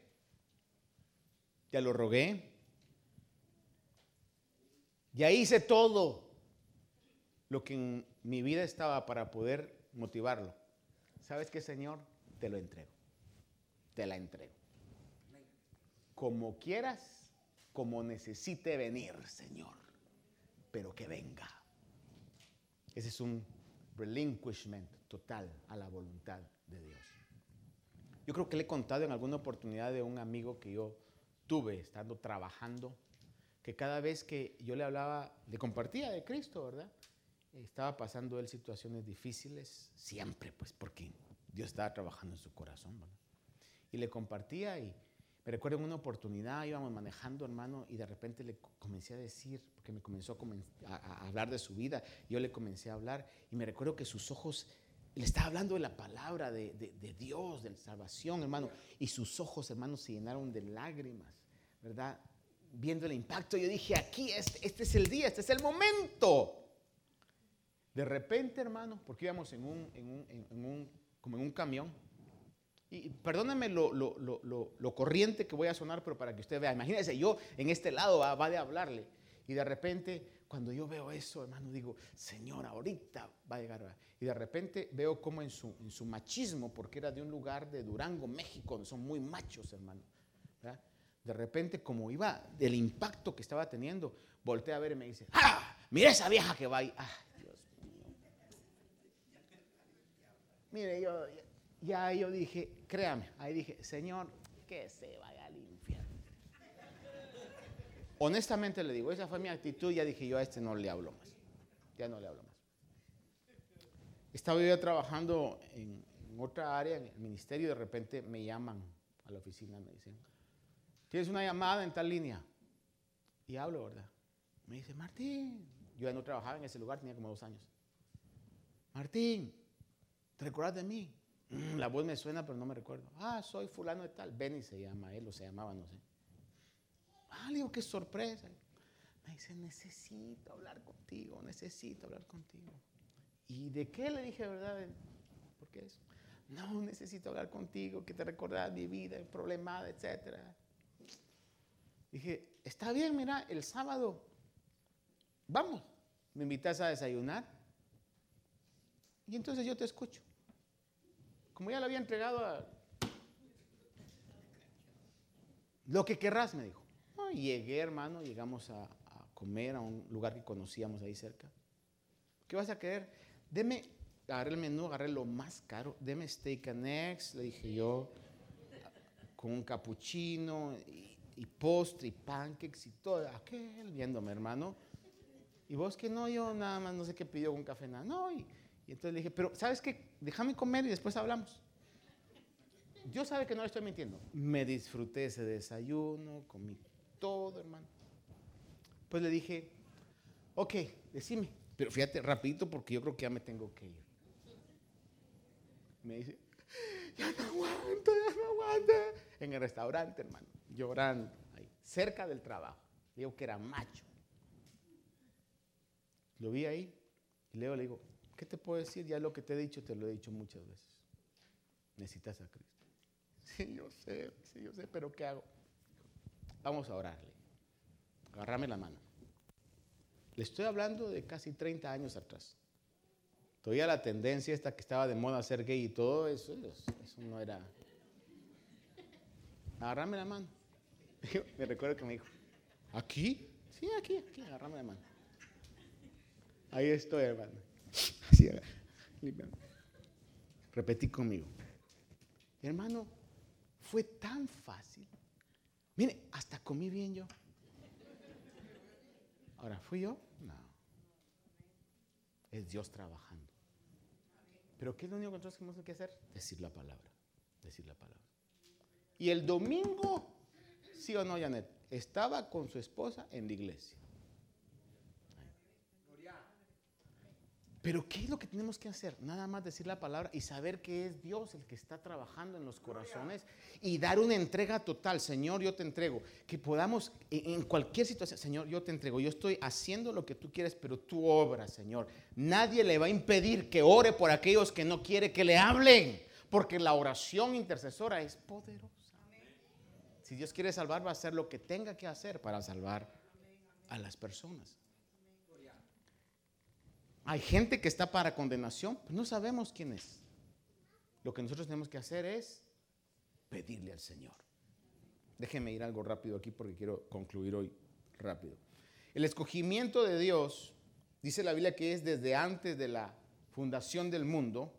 ya lo rogué, ya hice todo lo que en mi vida estaba para poder motivarlo. ¿Sabes qué, Señor? Te lo entrego. Te la entrego. Como quieras, como necesite venir, Señor. Pero que venga. Ese es un relinquishment total a la voluntad de Dios. Yo creo que le he contado en alguna oportunidad de un amigo que yo tuve estando trabajando, que cada vez que yo le hablaba, le compartía de Cristo, ¿verdad? Estaba pasando él situaciones difíciles, siempre, pues porque Dios estaba trabajando en su corazón, ¿verdad? Y le compartía y me recuerdo en una oportunidad íbamos manejando, hermano, y de repente le comencé a decir, porque me comenzó a, hablar de su vida, yo le comencé a hablar y me recuerdo que sus ojos, le estaba hablando de la palabra de, Dios, de la salvación, hermano, y sus ojos, hermano, se llenaron de lágrimas, ¿verdad? Viendo el impacto, yo dije, aquí, este, este es el día, este es el momento. De repente, hermano, porque íbamos en un, en un, en un como en un camión, y perdóname lo, lo, lo, lo, corriente que voy a sonar, pero para que usted vea, imagínese, yo en este lado va, va, de hablarle. Y de repente, cuando yo veo eso, hermano, digo, Señor, ahorita va a llegar. Y de repente veo como en su, en su machismo, porque era de un lugar de Durango, México, donde son muy machos, hermano. De repente, como iba del impacto que estaba teniendo, volteé a ver y me dice, ¡ah! Mira esa vieja que va ahí. ¡Ah, Dios mío! Mire, yo, ya yo dije, créame, ahí dije, Señor, que se infierno. Honestamente le digo, esa fue mi actitud, ya dije yo a este no le hablo más. Ya no le hablo más. Estaba yo trabajando en, otra área, en el ministerio, y de repente me llaman a la oficina, me dicen, tienes una llamada en tal línea. Y hablo, ¿verdad? Me dice, Martín, yo ya no trabajaba en ese lugar, tenía como dos años. Martín, ¿te recuerdas de mí? Mm, la voz me suena, pero no me recuerdo. Ah, soy fulano de tal. Benny se llama él o se llamaba, no sé. Ah, le qué sorpresa. Me dice, necesito hablar contigo, necesito hablar contigo. ¿Y de qué le dije, verdad? ¿Por qué eso? No, necesito hablar contigo, que te recordás mi vida, el problema, etc. Dije, está bien, mira, el sábado, vamos, me invitas a desayunar. Y entonces yo te escucho. Como ya lo había entregado a... Lo que querrás, me dijo. Llegué, hermano, llegamos a, comer a un lugar que conocíamos ahí cerca. ¿Qué vas a querer? Deme, agarré el menú, agarré lo más caro. Deme steak and eggs, le dije yo, con un cappuccino y, postre y pancakes y todo. Aquel viéndome, hermano. Y vos que no, yo nada más no sé qué pidió un café, nada. No, y entonces le dije, pero ¿sabes qué? Déjame comer y después hablamos. Yo sabe que no le estoy mintiendo. Me disfruté ese desayuno, comí todo, hermano. Pues le dije, ok, decime. Pero fíjate, rapidito porque yo creo que ya me tengo que ir. Me dice, ya no aguanto, ya no aguanto. En el restaurante, hermano, llorando, ahí, cerca del trabajo. Digo que era macho. Lo vi ahí y luego le digo, ¿Qué te puedo decir? Ya lo que te he dicho, te lo he dicho muchas veces. Necesitas a Cristo. Sí, yo sé, sí, yo sé, pero ¿qué hago? Vamos a orarle. Agarrame la mano. Le estoy hablando de casi 30 años atrás. Todavía la tendencia esta que estaba de moda ser gay y todo eso, eso no era. Agarrame la mano. me recuerdo que me dijo, ¿aquí? Sí, aquí, aquí, agarrame la mano. Ahí estoy, hermano. Repetí conmigo. Hermano, fue tan fácil. Mire, hasta comí bien yo. Ahora, ¿fui yo? No. Es Dios trabajando. Pero ¿qué es lo único que nosotros tenemos que hacer? Decir la palabra. Decir la palabra. Y el domingo, sí o no, Janet, estaba con su esposa en la iglesia. Pero ¿qué es lo que tenemos que hacer? Nada más decir la palabra y saber que es Dios el que está trabajando en los corazones y dar una entrega total. Señor, yo te entrego. Que podamos en cualquier situación, Señor, yo te entrego. Yo estoy haciendo lo que tú quieres, pero tú obras, Señor. Nadie le va a impedir que ore por aquellos que no quiere que le hablen, porque la oración intercesora es poderosa. Si Dios quiere salvar, va a hacer lo que tenga que hacer para salvar a las personas. Hay gente que está para condenación, pero no sabemos quién es. Lo que nosotros tenemos que hacer es pedirle al Señor. Déjenme ir algo rápido aquí porque quiero concluir hoy rápido. El escogimiento de Dios, dice la Biblia que es desde antes de la fundación del mundo,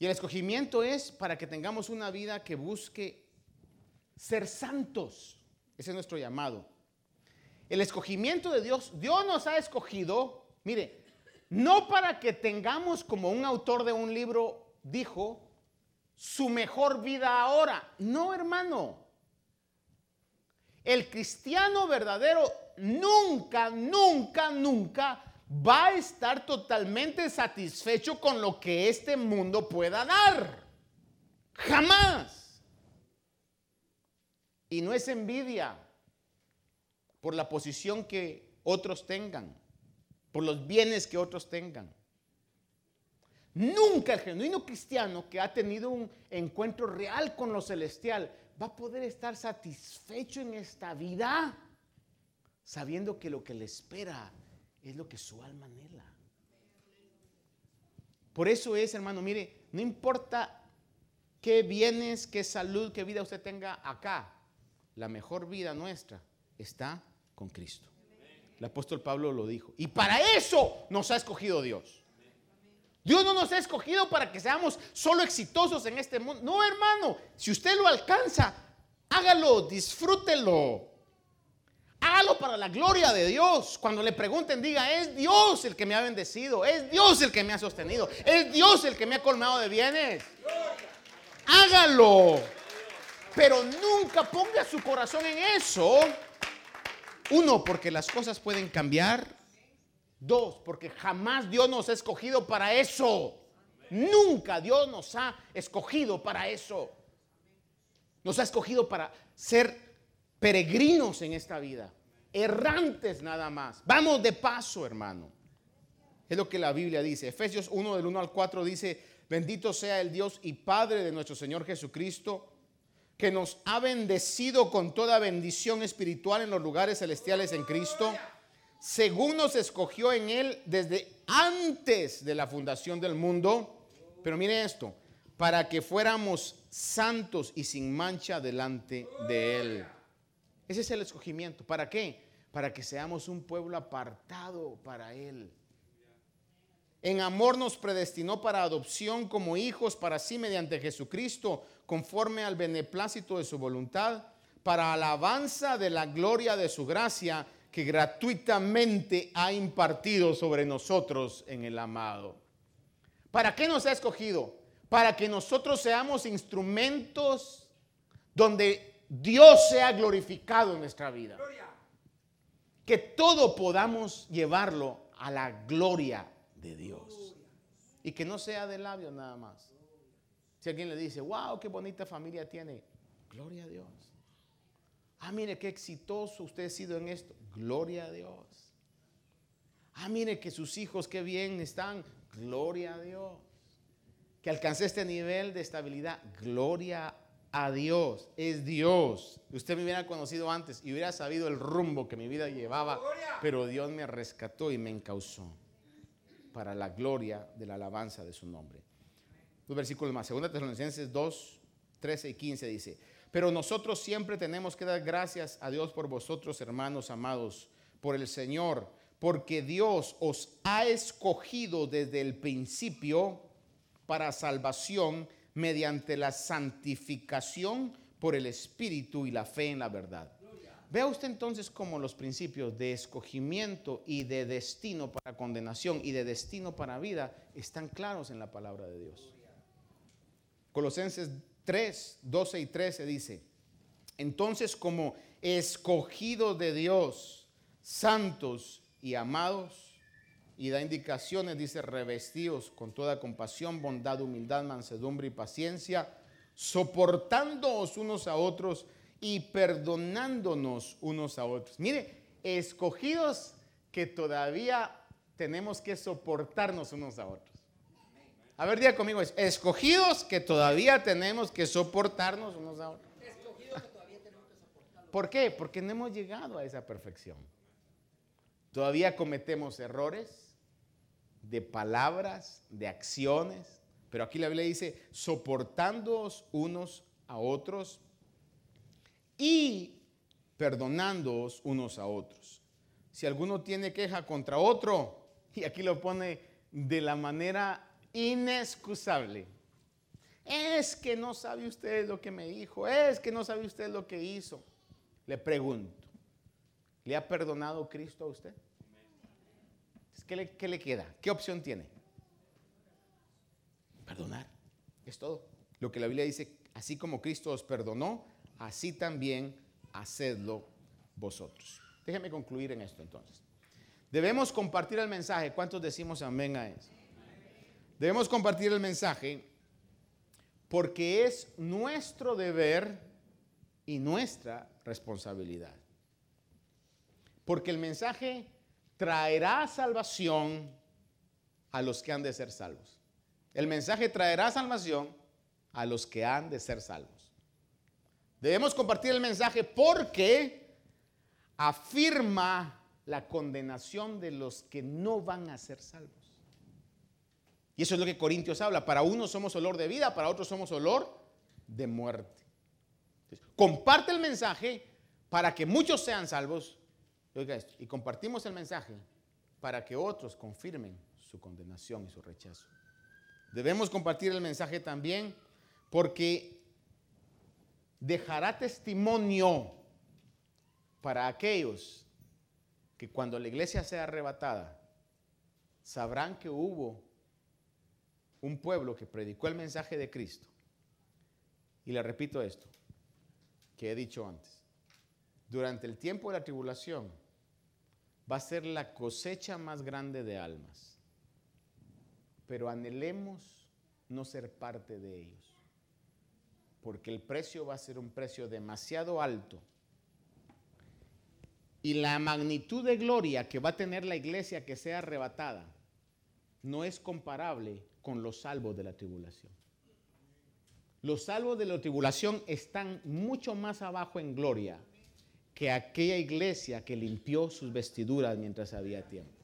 Y el escogimiento es para que tengamos una vida que busque ser santos. Ese es nuestro llamado. El escogimiento de Dios, Dios nos ha escogido, mire, no para que tengamos como un autor de un libro dijo, su mejor vida ahora. No, hermano. El cristiano verdadero nunca, nunca, nunca va a estar totalmente satisfecho con lo que este mundo pueda dar. Jamás. Y no es envidia por la posición que otros tengan, por los bienes que otros tengan. Nunca el genuino cristiano que ha tenido un encuentro real con lo celestial va a poder estar satisfecho en esta vida sabiendo que lo que le espera es lo que su alma anhela. Por eso es, hermano, mire, no importa qué bienes, qué salud, qué vida usted tenga acá, la mejor vida nuestra está con Cristo. El apóstol Pablo lo dijo. Y para eso nos ha escogido Dios. Dios no nos ha escogido para que seamos solo exitosos en este mundo. No, hermano, si usted lo alcanza, hágalo, disfrútelo. Hágalo para la gloria de Dios. Cuando le pregunten, diga, es Dios el que me ha bendecido, es Dios el que me ha sostenido, es Dios el que me ha colmado de bienes. Hágalo. Pero nunca ponga su corazón en eso. Uno, porque las cosas pueden cambiar. Dos, porque jamás Dios nos ha escogido para eso. Nunca Dios nos ha escogido para eso. Nos ha escogido para ser peregrinos en esta vida, errantes nada más. Vamos de paso, hermano. Es lo que la Biblia dice. Efesios 1 del 1 al 4 dice, bendito sea el Dios y Padre de nuestro Señor Jesucristo, que nos ha bendecido con toda bendición espiritual en los lugares celestiales en Cristo, según nos escogió en Él desde antes de la fundación del mundo. Pero mire esto, para que fuéramos santos y sin mancha delante de Él. Ese es el escogimiento. ¿Para qué? Para que seamos un pueblo apartado para Él. En amor nos predestinó para adopción como hijos para sí mediante Jesucristo, conforme al beneplácito de su voluntad, para alabanza de la gloria de su gracia que gratuitamente ha impartido sobre nosotros en el amado. ¿Para qué nos ha escogido? Para que nosotros seamos instrumentos donde Dios sea glorificado en nuestra vida. Que todo podamos llevarlo a la gloria de Dios. Y que no sea de labios nada más. Si alguien le dice, wow, qué bonita familia tiene, gloria a Dios. Ah, mire qué exitoso usted ha sido en esto, gloria a Dios. Ah, mire que sus hijos qué bien están, gloria a Dios. Que alcancé este nivel de estabilidad, gloria a Dios, es Dios. Usted me hubiera conocido antes y hubiera sabido el rumbo que mi vida llevaba, pero Dios me rescató y me encausó para la gloria de la alabanza de su nombre. Dos versículos más, 2 Tesalonicenses 2, 13 y 15 dice, pero nosotros siempre tenemos que dar gracias a Dios por vosotros, hermanos amados, por el Señor, porque Dios os ha escogido desde el principio para salvación mediante la santificación por el Espíritu y la fe en la verdad. Vea usted entonces cómo los principios de escogimiento y de destino para condenación y de destino para vida están claros en la palabra de Dios. Colosenses 3, 12 y 13 dice, entonces como escogidos de Dios, santos y amados, y da indicaciones, dice, revestidos con toda compasión, bondad, humildad, mansedumbre y paciencia, soportándoos unos a otros y perdonándonos unos a otros. Mire, escogidos que todavía tenemos que soportarnos unos a otros. A ver, diga conmigo, escogidos que todavía tenemos que soportarnos unos a otros. ¿Por qué? Porque no hemos llegado a esa perfección. Todavía cometemos errores, de palabras, de acciones. Pero aquí la Biblia dice, soportándoos unos a otros y perdonándoos unos a otros. Si alguno tiene queja contra otro, y aquí lo pone de la manera inexcusable, Es que no sabe usted lo que me dijo, es que no sabe usted lo que hizo. Le pregunto, ¿le ha perdonado Cristo a usted? ¿Qué le, qué le queda? ¿Qué opción tiene? Perdonar. Es todo. Lo que la Biblia dice, así como Cristo os perdonó, así también hacedlo vosotros. Déjeme concluir en esto entonces. Debemos compartir el mensaje. ¿Cuántos decimos amén a eso? Debemos compartir el mensaje porque es nuestro deber y nuestra responsabilidad. Porque el mensaje traerá salvación a los que han de ser salvos. El mensaje traerá salvación a los que han de ser salvos. Debemos compartir el mensaje porque afirma la condenación de los que no van a ser salvos. Y eso es lo que Corintios habla. Para unos somos olor de vida, para otros somos olor de muerte. comparte el mensaje para que muchos sean salvos. Oiga esto, y compartimos el mensaje para que otros confirmen su condenación y su rechazo. Debemos compartir el mensaje también porque dejará testimonio para aquellos que cuando la iglesia sea arrebatada, sabrán que hubo un pueblo que predicó el mensaje de Cristo. Y le repito esto, que he dicho antes. Durante el tiempo de la tribulación va a ser la cosecha más grande de almas. Pero anhelemos no ser parte de ellos. Porque el precio va a ser un precio demasiado alto. Y la magnitud de gloria que va a tener la iglesia que sea arrebatada no es comparable con los salvos de la tribulación. Los salvos de la tribulación están mucho más abajo en gloria que aquella iglesia que limpió sus vestiduras mientras había tiempo.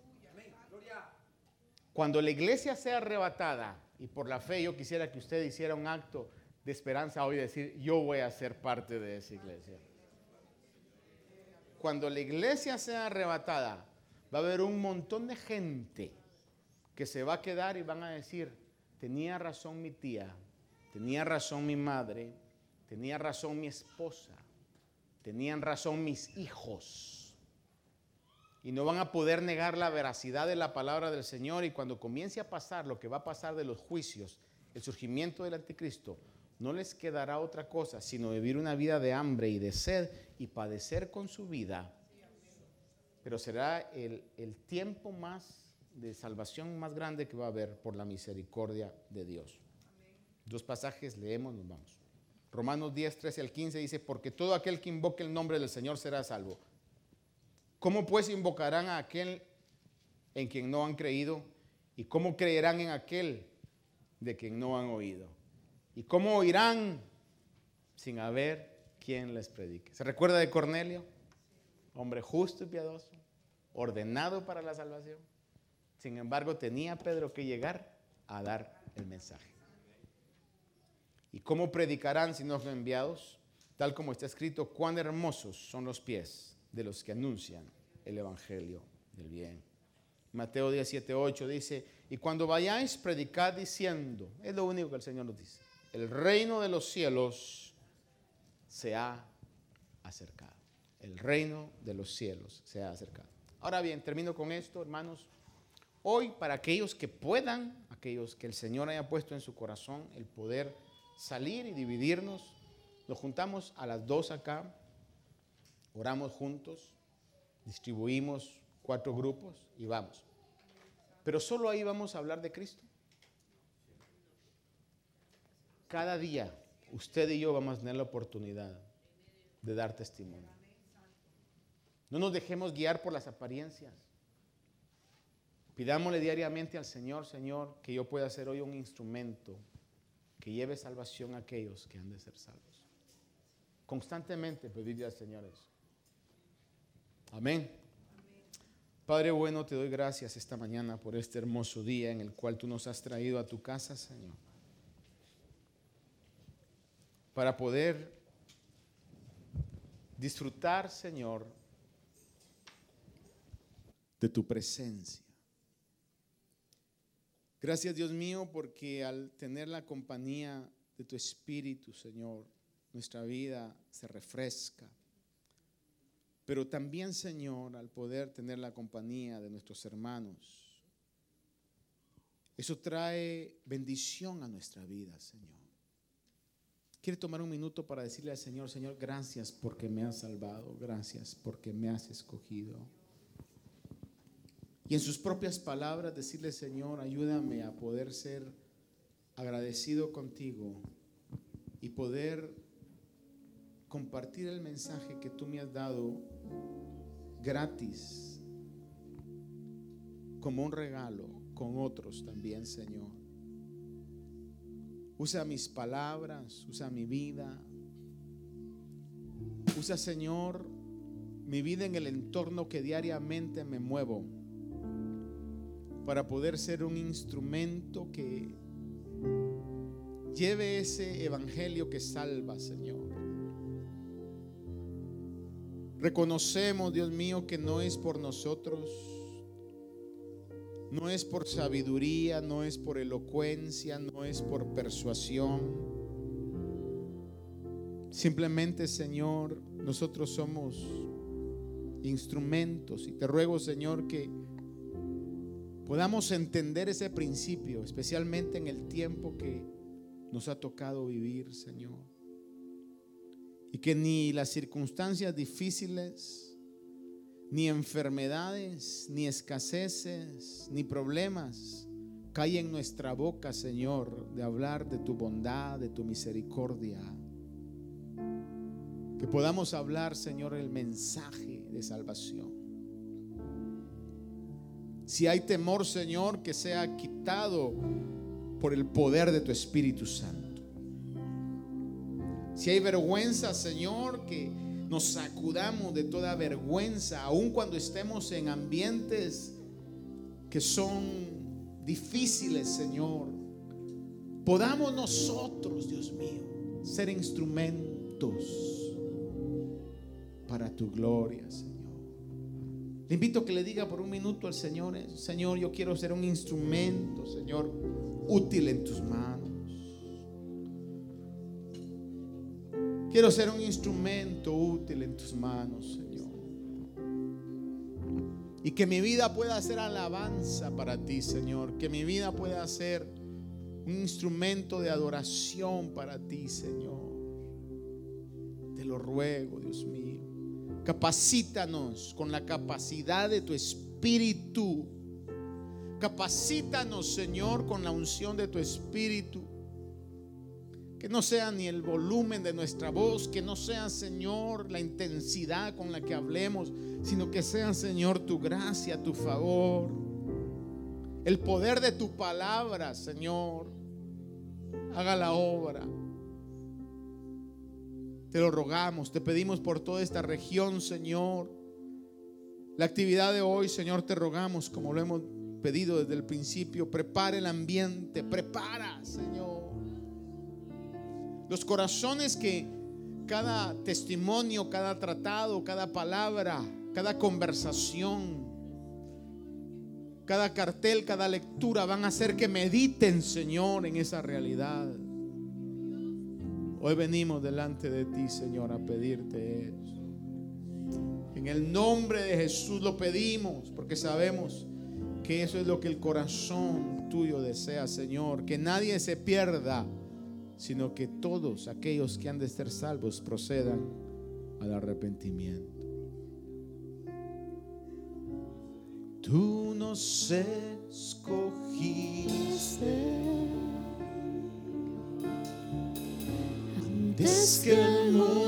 Cuando la iglesia sea arrebatada, y por la fe yo quisiera que usted hiciera un acto de esperanza hoy, decir, yo voy a ser parte de esa iglesia. Cuando la iglesia sea arrebatada, va a haber un montón de gente que se va a quedar y van a decir, tenía razón mi tía, tenía razón mi madre, tenía razón mi esposa, tenían razón mis hijos. Y no van a poder negar la veracidad de la palabra del Señor y cuando comience a pasar lo que va a pasar de los juicios, el surgimiento del anticristo, no les quedará otra cosa sino vivir una vida de hambre y de sed y padecer con su vida. Pero será el, el tiempo más de salvación más grande que va a haber por la misericordia de Dios. Dos pasajes leemos, nos vamos. Romanos 10, 13 al 15 dice, porque todo aquel que invoque el nombre del Señor será salvo. ¿Cómo pues invocarán a aquel en quien no han creído? ¿Y cómo creerán en aquel de quien no han oído? ¿Y cómo oirán sin haber quien les predique? ¿Se recuerda de Cornelio? Hombre justo y piadoso, ordenado para la salvación. Sin embargo, tenía Pedro que llegar a dar el mensaje. ¿Y cómo predicarán si no son enviados? Tal como está escrito, cuán hermosos son los pies de los que anuncian el Evangelio del bien. Mateo 17, 8 dice, y cuando vayáis, predicad diciendo, es lo único que el Señor nos dice, el reino de los cielos se ha acercado. El reino de los cielos se ha acercado. Ahora bien, termino con esto, hermanos. Hoy, para aquellos que puedan, aquellos que el Señor haya puesto en su corazón el poder salir y dividirnos, nos juntamos a las dos acá, oramos juntos, distribuimos cuatro grupos y vamos. Pero solo ahí vamos a hablar de Cristo. Cada día usted y yo vamos a tener la oportunidad de dar testimonio. No nos dejemos guiar por las apariencias. Pidámosle diariamente al Señor, Señor, que yo pueda ser hoy un instrumento que lleve salvación a aquellos que han de ser salvos. Constantemente pedirle al Señor eso. Amén. Padre bueno, te doy gracias esta mañana por este hermoso día en el cual tú nos has traído a tu casa, Señor. Para poder disfrutar, Señor, de tu presencia. Gracias Dios mío porque al tener la compañía de tu espíritu, Señor, nuestra vida se refresca. Pero también, Señor, al poder tener la compañía de nuestros hermanos, eso trae bendición a nuestra vida, Señor. Quiere tomar un minuto para decirle al Señor, Señor, gracias porque me has salvado, gracias porque me has escogido. Y en sus propias palabras decirle, Señor, ayúdame a poder ser agradecido contigo y poder compartir el mensaje que tú me has dado gratis, como un regalo, con otros también, Señor. Usa mis palabras, usa mi vida. Usa, Señor, mi vida en el entorno que diariamente me muevo para poder ser un instrumento que lleve ese evangelio que salva, Señor. Reconocemos, Dios mío, que no es por nosotros, no es por sabiduría, no es por elocuencia, no es por persuasión. Simplemente, Señor, nosotros somos instrumentos y te ruego, Señor, que podamos entender ese principio, especialmente en el tiempo que nos ha tocado vivir, Señor. Y que ni las circunstancias difíciles, ni enfermedades, ni escaseces, ni problemas caen en nuestra boca, Señor, de hablar de tu bondad, de tu misericordia. Que podamos hablar, Señor, el mensaje de salvación. Si hay temor, Señor, que sea quitado por el poder de tu Espíritu Santo. Si hay vergüenza, Señor, que nos sacudamos de toda vergüenza, aun cuando estemos en ambientes que son difíciles, Señor. Podamos nosotros, Dios mío, ser instrumentos para tu gloria, Señor. Le invito a que le diga por un minuto al Señor, Señor, yo quiero ser un instrumento, Señor, útil en tus manos. Quiero ser un instrumento útil en tus manos, Señor. Y que mi vida pueda ser alabanza para ti, Señor. Que mi vida pueda ser un instrumento de adoración para ti, Señor. Te lo ruego, Dios mío. Capacítanos con la capacidad de tu espíritu Capacítanos, Señor, con la unción de tu Espíritu. Que no sea ni el volumen de nuestra voz, que no sea, Señor, la intensidad con la que hablemos, sino que sea, Señor, tu gracia, tu favor. El poder de tu palabra, Señor. Haga la obra. Te lo rogamos, te pedimos por toda esta región, Señor. La actividad de hoy, Señor, te rogamos, como lo hemos pedido desde el principio, prepara el ambiente, prepara, Señor. Los corazones que cada testimonio, cada tratado, cada palabra, cada conversación, cada cartel, cada lectura van a hacer que mediten, Señor, en esa realidad. Hoy venimos delante de ti, Señor, a pedirte eso. En el nombre de Jesús lo pedimos, porque sabemos que eso es lo que el corazón tuyo desea, Señor. Que nadie se pierda, sino que todos aquellos que han de ser salvos procedan al arrepentimiento. Tú nos escogiste antes que el mundo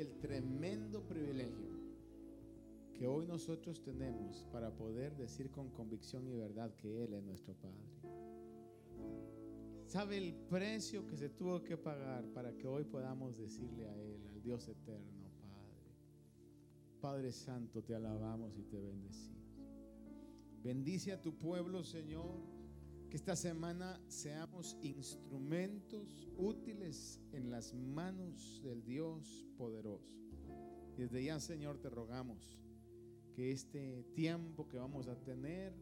el tremendo privilegio que hoy nosotros tenemos para poder decir con convicción y verdad que Él es nuestro Padre. Sabe el precio que se tuvo que pagar para que hoy podamos decirle a Él, al Dios eterno, Padre. Padre Santo, te alabamos y te bendecimos. Bendice a tu pueblo, Señor. Que esta semana seamos instrumentos útiles en las manos del Dios poderoso. Desde ya, Señor, te rogamos que este tiempo que vamos a tener,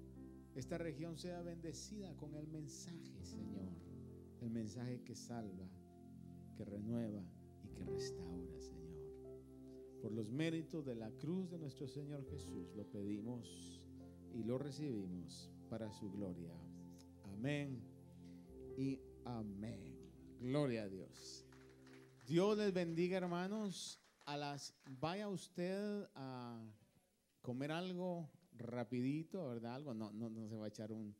esta región sea bendecida con el mensaje, Señor el mensaje que salva, que renueva y que restaura, Señor. Por los méritos de la cruz de nuestro Señor Jesús lo pedimos y lo recibimos para su gloria. Amén y amén. Gloria a Dios. Dios les bendiga, hermanos. A las vaya usted a comer algo rapidito, ¿verdad? Algo no no se va a echar un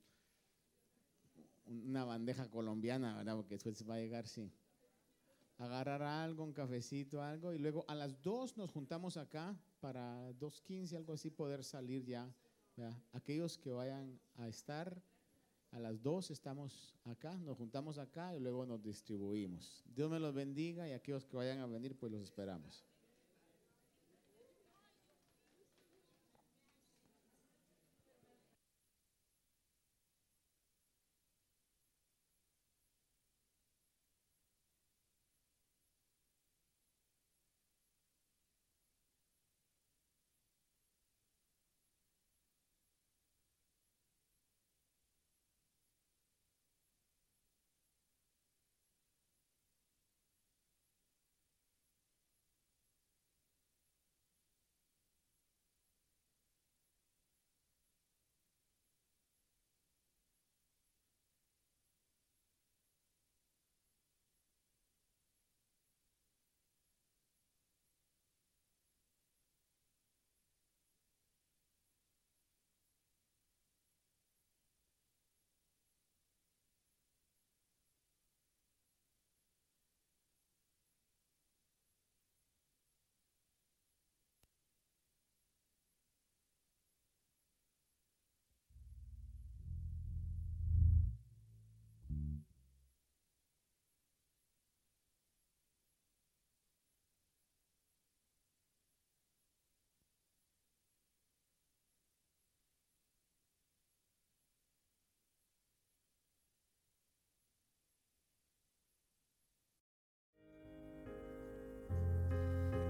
una bandeja colombiana, ¿verdad? Porque después va a llegar, sí. Agarrar algo, un cafecito, algo, y luego a las dos nos juntamos acá para 2.15, algo así, poder salir ya. Aquellos que vayan a estar, a las dos estamos acá, nos juntamos acá y luego nos distribuimos. Dios me los bendiga y aquellos que vayan a venir, pues los esperamos.